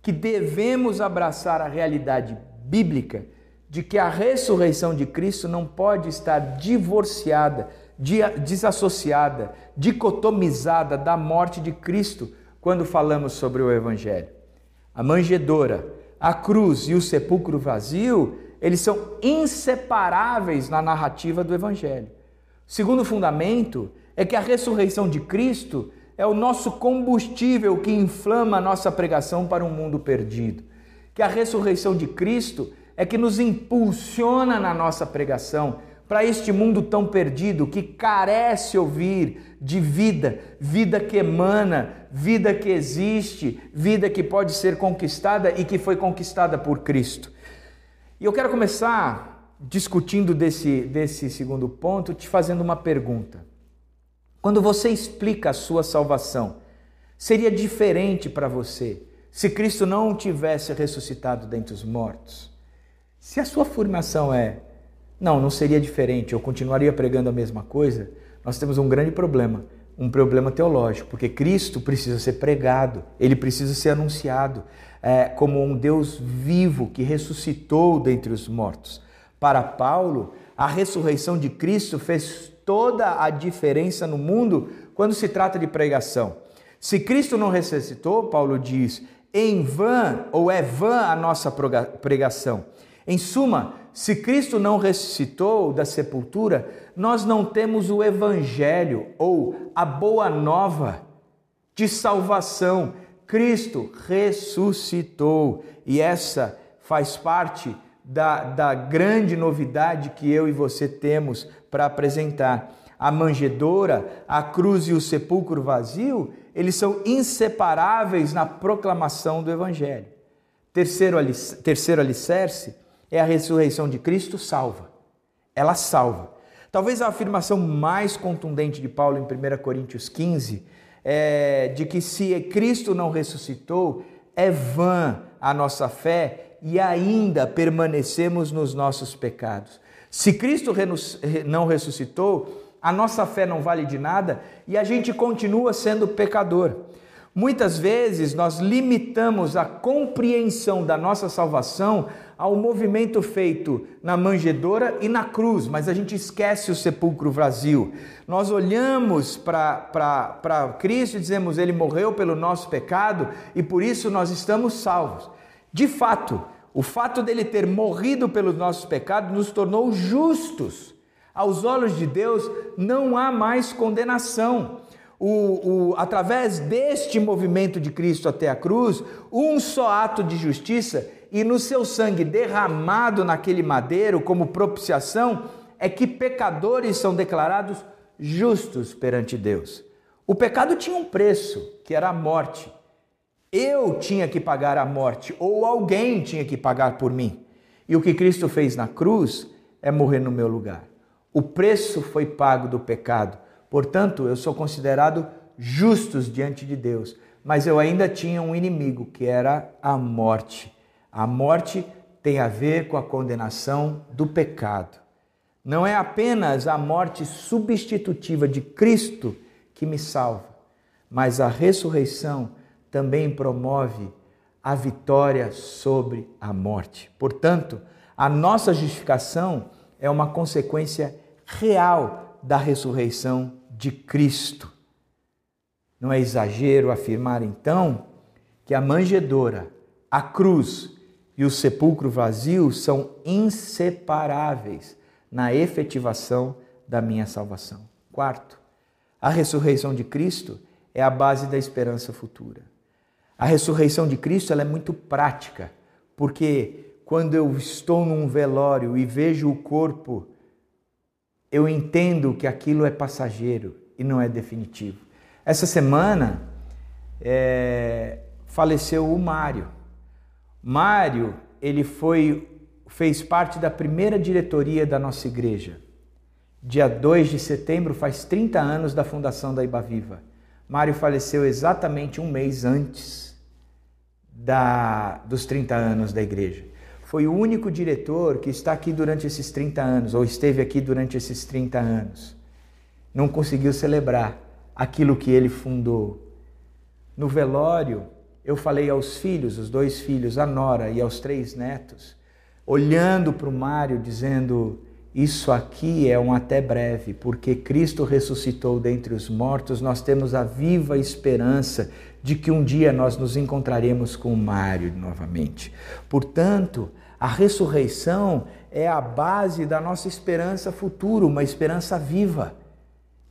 que devemos abraçar a realidade bíblica de que a ressurreição de Cristo não pode estar divorciada, desassociada, dicotomizada da morte de Cristo quando falamos sobre o Evangelho. A manjedoura, a cruz e o sepulcro vazio eles são inseparáveis na narrativa do Evangelho. Segundo fundamento é que a ressurreição de Cristo é o nosso combustível que inflama a nossa pregação para um mundo perdido. Que a ressurreição de Cristo é que nos impulsiona na nossa pregação para este mundo tão perdido que carece ouvir de vida, vida que emana, vida que existe, vida que pode ser conquistada e que foi conquistada por Cristo. E eu quero começar discutindo desse, desse segundo ponto, te fazendo uma pergunta. Quando você explica a sua salvação, seria diferente para você se Cristo não tivesse ressuscitado dentre os mortos? Se a sua afirmação é, não, não seria diferente, eu continuaria pregando a mesma coisa, nós temos um grande problema, um problema teológico, porque Cristo precisa ser pregado, ele precisa ser anunciado é, como um Deus vivo que ressuscitou dentre os mortos. Para Paulo, a ressurreição de Cristo fez toda a diferença no mundo quando se trata de pregação. Se Cristo não ressuscitou, Paulo diz, em vão ou é vã a nossa pregação. Em suma, se Cristo não ressuscitou da sepultura, nós não temos o evangelho ou a boa nova de salvação. Cristo ressuscitou e essa faz parte da, da grande novidade que eu e você temos para apresentar. A manjedoura, a cruz e o sepulcro vazio, eles são inseparáveis na proclamação do Evangelho. Terceiro, terceiro alicerce é a ressurreição de Cristo salva. Ela salva. Talvez a afirmação mais contundente de Paulo em 1 Coríntios 15 é de que se Cristo não ressuscitou, é vã a nossa fé e ainda permanecemos nos nossos pecados. Se Cristo não ressuscitou, a nossa fé não vale de nada e a gente continua sendo pecador. Muitas vezes nós limitamos a compreensão da nossa salvação ao movimento feito na manjedoura e na cruz, mas a gente esquece o sepulcro vazio. Nós olhamos para Cristo e dizemos: Ele morreu pelo nosso pecado e por isso nós estamos salvos. De fato, o fato dele ter morrido pelos nossos pecados nos tornou justos. Aos olhos de Deus não há mais condenação. O, o, através deste movimento de Cristo até a cruz, um só ato de justiça e no seu sangue derramado naquele madeiro como propiciação, é que pecadores são declarados justos perante Deus. O pecado tinha um preço, que era a morte. Eu tinha que pagar a morte, ou alguém tinha que pagar por mim. E o que Cristo fez na cruz é morrer no meu lugar. O preço foi pago do pecado. Portanto, eu sou considerado justos diante de Deus. Mas eu ainda tinha um inimigo, que era a morte. A morte tem a ver com a condenação do pecado. Não é apenas a morte substitutiva de Cristo que me salva, mas a ressurreição também promove a vitória sobre a morte. Portanto, a nossa justificação é uma consequência real da ressurreição de Cristo. Não é exagero afirmar então que a manjedoura, a cruz e o sepulcro vazio são inseparáveis na efetivação da minha salvação. Quarto, a ressurreição de Cristo é a base da esperança futura. A ressurreição de Cristo é muito prática, porque quando eu estou num velório e vejo o corpo, eu entendo que aquilo é passageiro e não é definitivo. Essa semana é, faleceu o Mário. Mário, ele foi fez parte da primeira diretoria da nossa igreja. Dia 2 de setembro faz 30 anos da fundação da Ibaviva. Mário faleceu exatamente um mês antes da, dos 30 anos da igreja. Foi o único diretor que está aqui durante esses 30 anos, ou esteve aqui durante esses 30 anos. Não conseguiu celebrar aquilo que ele fundou. No velório, eu falei aos filhos, os dois filhos, a Nora e aos três netos, olhando para o Mário, dizendo: Isso aqui é um até breve, porque Cristo ressuscitou dentre os mortos, nós temos a viva esperança de que um dia nós nos encontraremos com Mário novamente. Portanto, a ressurreição é a base da nossa esperança futura, uma esperança viva.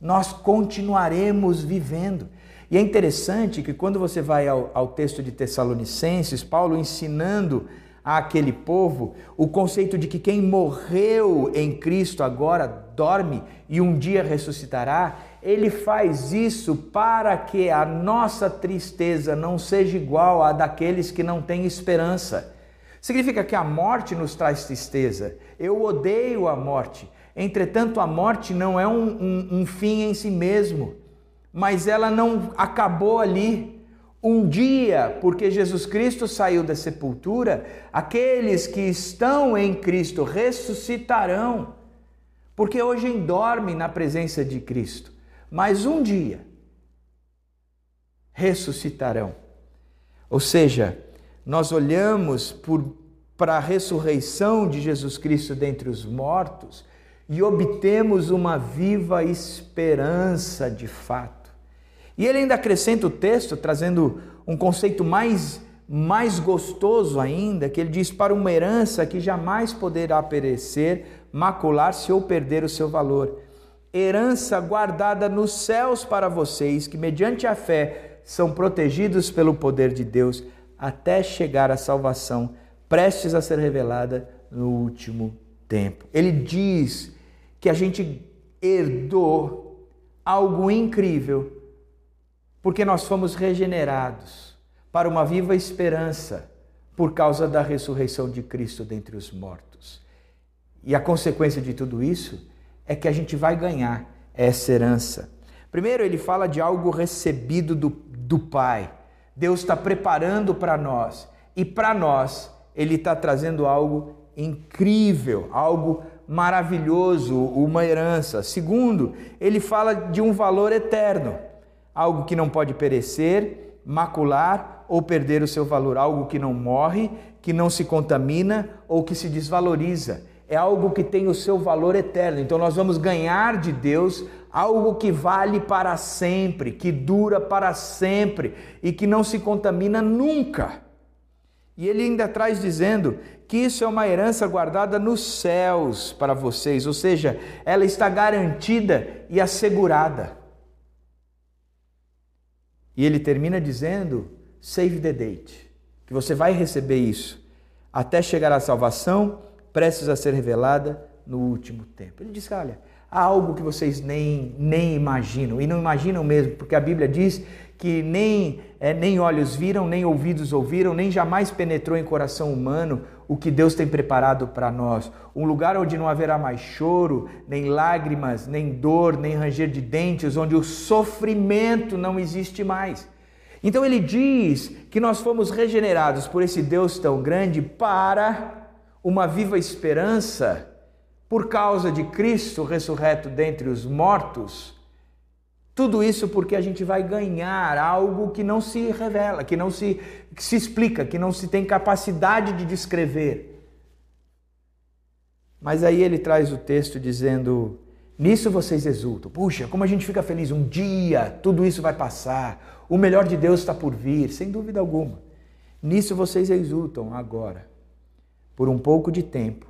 Nós continuaremos vivendo. E é interessante que quando você vai ao, ao texto de Tessalonicenses, Paulo ensinando àquele povo o conceito de que quem morreu em Cristo agora dorme e um dia ressuscitará, ele faz isso para que a nossa tristeza não seja igual à daqueles que não têm esperança. Significa que a morte nos traz tristeza. Eu odeio a morte. Entretanto, a morte não é um, um, um fim em si mesmo, mas ela não acabou ali. Um dia, porque Jesus Cristo saiu da sepultura, aqueles que estão em Cristo ressuscitarão, porque hoje dormem na presença de Cristo mas um dia ressuscitarão. Ou seja, nós olhamos para a ressurreição de Jesus Cristo dentre os mortos e obtemos uma viva esperança de fato. E ele ainda acrescenta o texto, trazendo um conceito mais, mais gostoso ainda, que ele diz: para uma herança que jamais poderá perecer, macular-se ou perder o seu valor. Herança guardada nos céus para vocês, que mediante a fé são protegidos pelo poder de Deus até chegar à salvação, prestes a ser revelada no último tempo. Ele diz que a gente herdou algo incrível, porque nós fomos regenerados para uma viva esperança por causa da ressurreição de Cristo dentre os mortos. E a consequência de tudo isso é que a gente vai ganhar essa herança. Primeiro, ele fala de algo recebido do, do Pai. Deus está preparando para nós. E para nós, ele está trazendo algo incrível, algo maravilhoso, uma herança. Segundo, ele fala de um valor eterno, algo que não pode perecer, macular ou perder o seu valor, algo que não morre, que não se contamina ou que se desvaloriza. É algo que tem o seu valor eterno. Então nós vamos ganhar de Deus algo que vale para sempre, que dura para sempre e que não se contamina nunca. E ele ainda traz dizendo que isso é uma herança guardada nos céus para vocês, ou seja, ela está garantida e assegurada. E ele termina dizendo: save the date, que você vai receber isso até chegar à salvação, prestes a ser revelada no último tempo. Ele diz: olha, algo que vocês nem, nem imaginam, e não imaginam mesmo, porque a Bíblia diz que nem, é, nem olhos viram, nem ouvidos ouviram, nem jamais penetrou em coração humano o que Deus tem preparado para nós. Um lugar onde não haverá mais choro, nem lágrimas, nem dor, nem ranger de dentes, onde o sofrimento não existe mais. Então ele diz que nós fomos regenerados por esse Deus tão grande para uma viva esperança por causa de Cristo ressurreto dentre os mortos tudo isso porque a gente vai ganhar algo que não se revela, que não se, que se explica, que não se tem capacidade de descrever. Mas aí ele traz o texto dizendo: Nisso vocês exultam. Puxa, como a gente fica feliz. Um dia tudo isso vai passar. O melhor de Deus está por vir, sem dúvida alguma. Nisso vocês exultam agora. Por um pouco de tempo,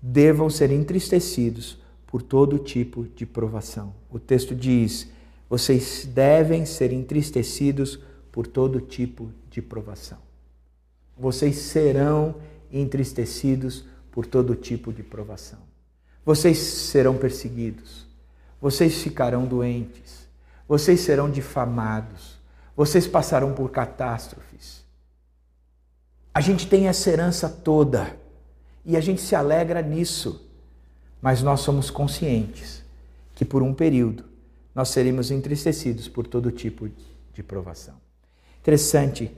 devam ser entristecidos por todo tipo de provação. O texto diz: vocês devem ser entristecidos por todo tipo de provação. Vocês serão entristecidos por todo tipo de provação. Vocês serão perseguidos. Vocês ficarão doentes. Vocês serão difamados. Vocês passarão por catástrofes. A gente tem essa herança toda e a gente se alegra nisso, mas nós somos conscientes que por um período nós seríamos entristecidos por todo tipo de provação. Interessante,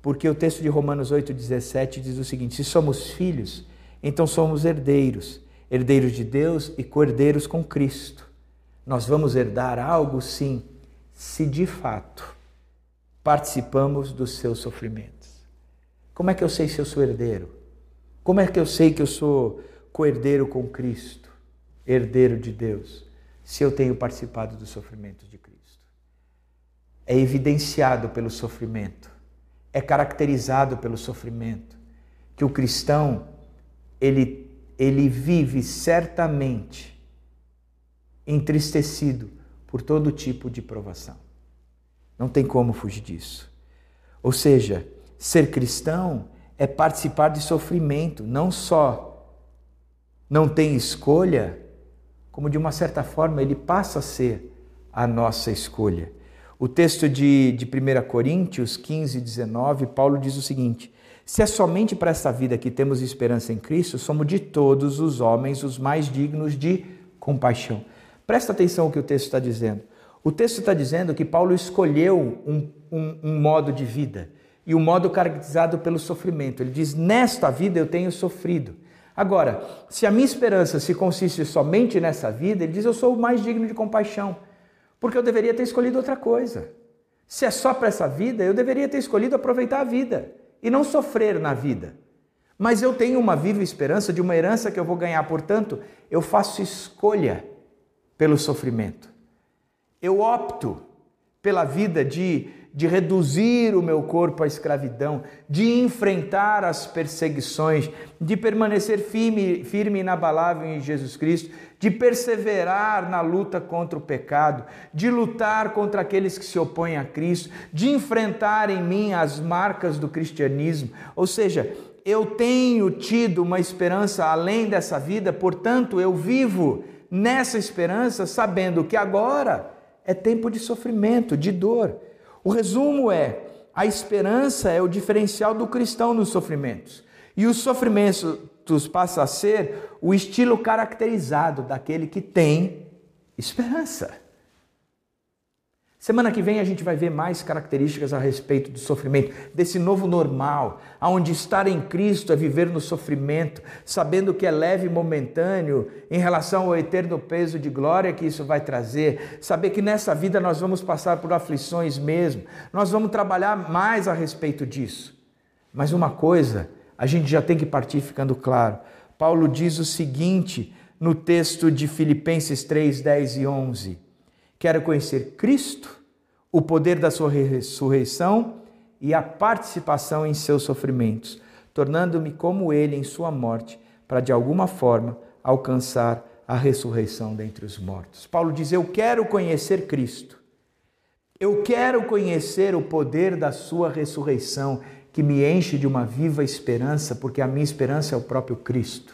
porque o texto de Romanos 8,17 diz o seguinte: se somos filhos, então somos herdeiros, herdeiros de Deus e co-herdeiros com Cristo. Nós vamos herdar algo, sim, se de fato participamos dos seus sofrimentos. Como é que eu sei se eu sou herdeiro? Como é que eu sei que eu sou co-herdeiro com Cristo, herdeiro de Deus? se eu tenho participado dos sofrimentos de Cristo. É evidenciado pelo sofrimento, é caracterizado pelo sofrimento que o cristão ele ele vive certamente entristecido por todo tipo de provação. Não tem como fugir disso. Ou seja, ser cristão é participar de sofrimento, não só não tem escolha, como de uma certa forma ele passa a ser a nossa escolha. O texto de, de 1 Coríntios 15, 19, Paulo diz o seguinte: Se é somente para essa vida que temos esperança em Cristo, somos de todos os homens os mais dignos de compaixão. Presta atenção no que o texto está dizendo. O texto está dizendo que Paulo escolheu um, um, um modo de vida e um modo caracterizado pelo sofrimento. Ele diz: Nesta vida eu tenho sofrido. Agora, se a minha esperança se consiste somente nessa vida, ele diz: eu sou o mais digno de compaixão, porque eu deveria ter escolhido outra coisa. Se é só para essa vida, eu deveria ter escolhido aproveitar a vida e não sofrer na vida. Mas eu tenho uma viva esperança de uma herança que eu vou ganhar, portanto, eu faço escolha pelo sofrimento. Eu opto pela vida de, de reduzir o meu corpo à escravidão, de enfrentar as perseguições, de permanecer firme, firme e inabalável em Jesus Cristo, de perseverar na luta contra o pecado, de lutar contra aqueles que se opõem a Cristo, de enfrentar em mim as marcas do cristianismo. Ou seja, eu tenho tido uma esperança além dessa vida, portanto, eu vivo nessa esperança, sabendo que agora é tempo de sofrimento, de dor. O resumo é: a esperança é o diferencial do cristão nos sofrimentos. E os sofrimentos passam a ser o estilo caracterizado daquele que tem esperança. Semana que vem a gente vai ver mais características a respeito do sofrimento, desse novo normal, aonde estar em Cristo é viver no sofrimento, sabendo que é leve e momentâneo em relação ao eterno peso de glória que isso vai trazer, saber que nessa vida nós vamos passar por aflições mesmo, nós vamos trabalhar mais a respeito disso. Mas uma coisa, a gente já tem que partir ficando claro. Paulo diz o seguinte no texto de Filipenses 3, 10 e 11 Quero conhecer Cristo, o poder da sua ressurreição e a participação em seus sofrimentos, tornando-me como ele em sua morte, para de alguma forma alcançar a ressurreição dentre os mortos. Paulo diz: Eu quero conhecer Cristo. Eu quero conhecer o poder da sua ressurreição, que me enche de uma viva esperança, porque a minha esperança é o próprio Cristo.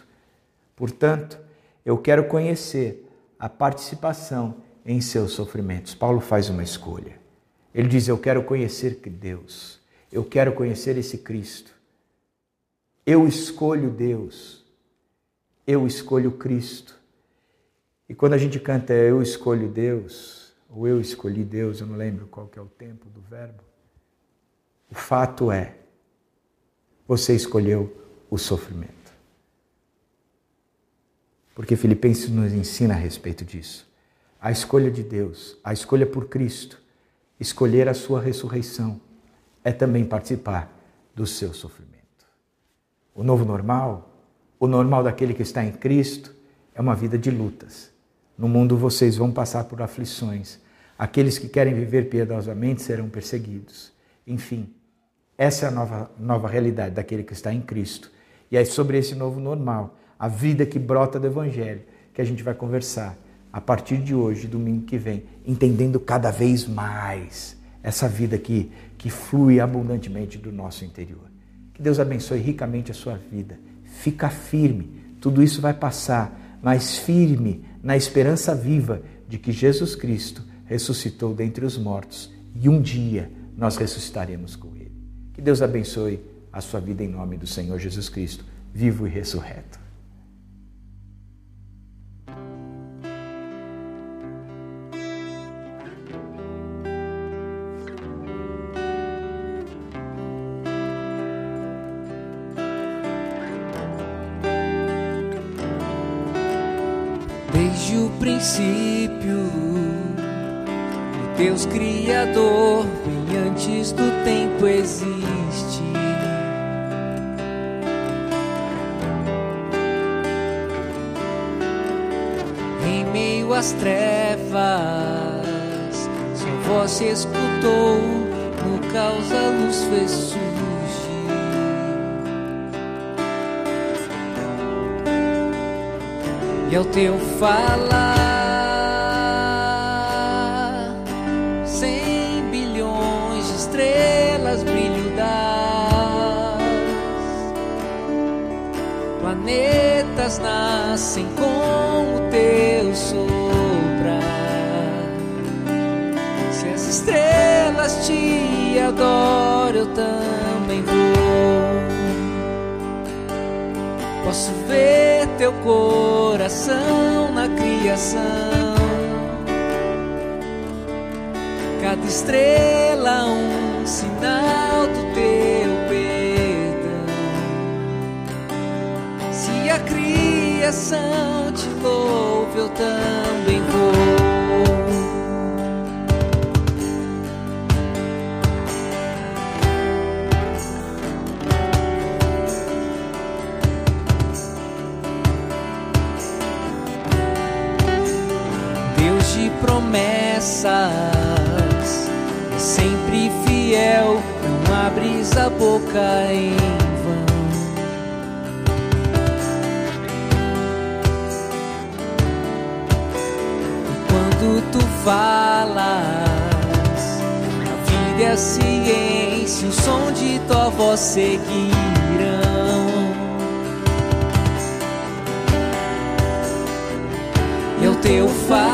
Portanto, eu quero conhecer a participação em seus sofrimentos. Paulo faz uma escolha. Ele diz: Eu quero conhecer Deus, eu quero conhecer esse Cristo. Eu escolho Deus, eu escolho Cristo. E quando a gente canta Eu escolho Deus, ou Eu escolhi Deus, eu não lembro qual que é o tempo do verbo, o fato é, você escolheu o sofrimento. Porque Filipenses nos ensina a respeito disso a escolha de Deus, a escolha por Cristo, escolher a sua ressurreição, é também participar do seu sofrimento. O novo normal, o normal daquele que está em Cristo, é uma vida de lutas. No mundo vocês vão passar por aflições. Aqueles que querem viver piedosamente serão perseguidos. Enfim, essa é a nova, nova realidade daquele que está em Cristo. E é sobre esse novo normal, a vida que brota do Evangelho, que a gente vai conversar a partir de hoje, domingo que vem, entendendo cada vez mais essa vida que, que flui abundantemente do nosso interior. Que Deus abençoe ricamente a sua vida. Fica firme, tudo isso vai passar, mas firme na esperança viva de que Jesus Cristo ressuscitou dentre os mortos e um dia nós ressuscitaremos com Ele. Que Deus abençoe a sua vida em nome do Senhor Jesus Cristo, vivo e ressurreto. Princípio, Deus Criador, bem antes do tempo existe. Em meio às trevas, sua voz se escutou, no caos a luz fez surgir. e ao teu falar, planetas nascem com o teu soprar. Se as estrelas te adoram, eu também vou. Posso ver teu coração na criação. Cada estrela um sinal do teu direção te louve, eu também vou. Deus de promessas, é sempre fiel, não abres a boca em falas. A vida é a ciência, o som de tua voz seguirão. É e teu falo.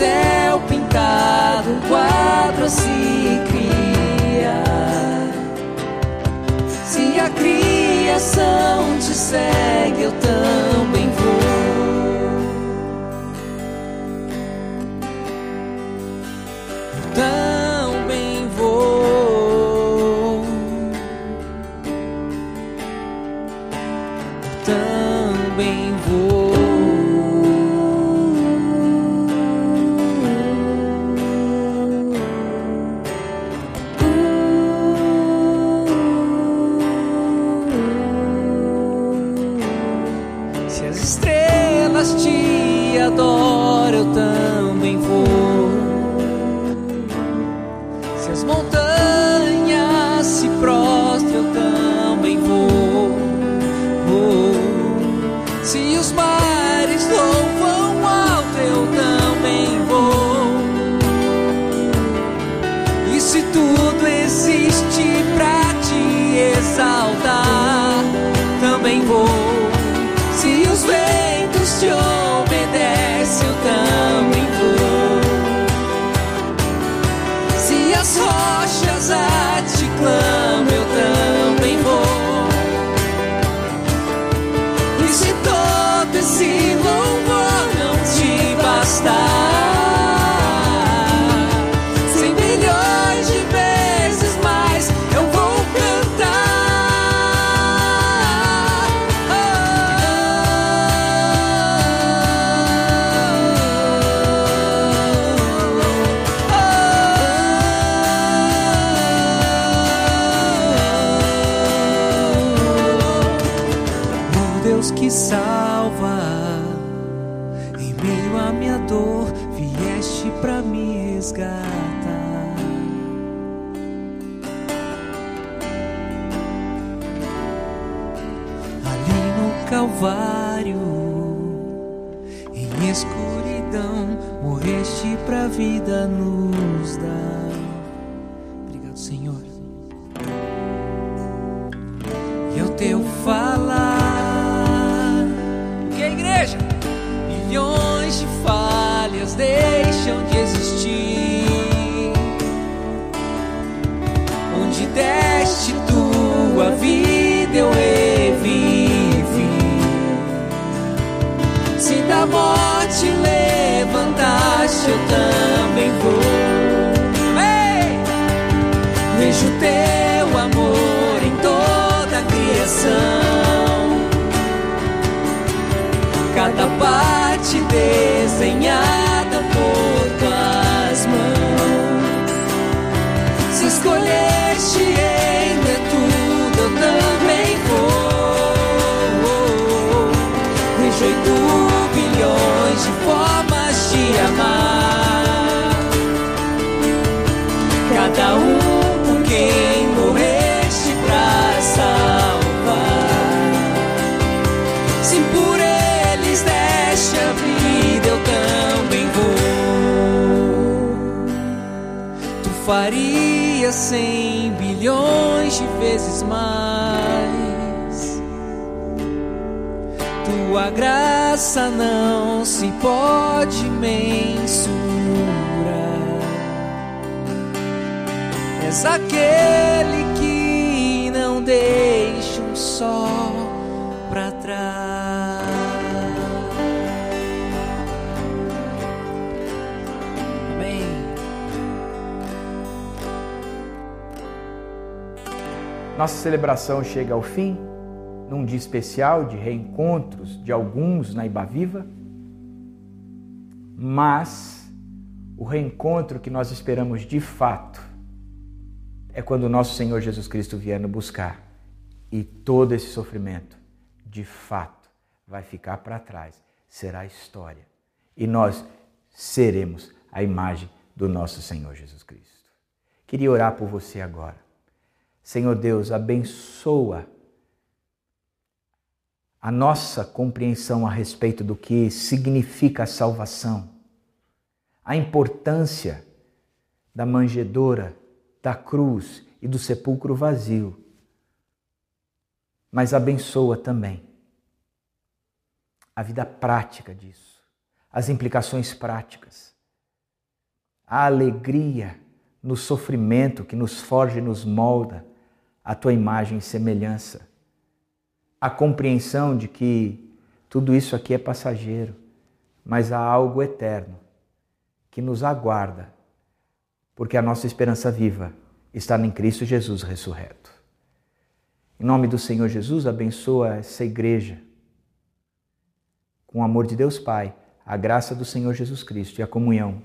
céu pintado, um quadro assim. Calvário. Em escuridão morreste pra vida nos dar. desenhar. faria cem bilhões de vezes mais. Tua graça não se pode mensurar. És aquele que não deixa um só. Nossa celebração chega ao fim num dia especial de reencontros de alguns na Ibaviva, mas o reencontro que nós esperamos de fato é quando o nosso Senhor Jesus Cristo vier nos buscar e todo esse sofrimento, de fato, vai ficar para trás, será história e nós seremos a imagem do nosso Senhor Jesus Cristo. Queria orar por você agora. Senhor Deus, abençoa a nossa compreensão a respeito do que significa a salvação, a importância da manjedoura, da cruz e do sepulcro vazio. Mas abençoa também a vida prática disso, as implicações práticas, a alegria no sofrimento que nos forja e nos molda a tua imagem e semelhança a compreensão de que tudo isso aqui é passageiro, mas há algo eterno que nos aguarda, porque a nossa esperança viva está em Cristo Jesus ressurreto. Em nome do Senhor Jesus, abençoa essa igreja com o amor de Deus Pai, a graça do Senhor Jesus Cristo e a comunhão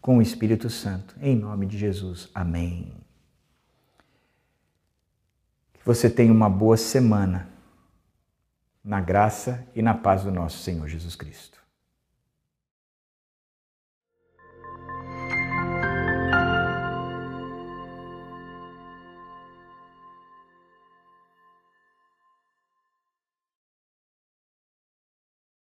com o Espírito Santo. Em nome de Jesus. Amém. Você tenha uma boa semana na graça e na paz do nosso Senhor Jesus Cristo.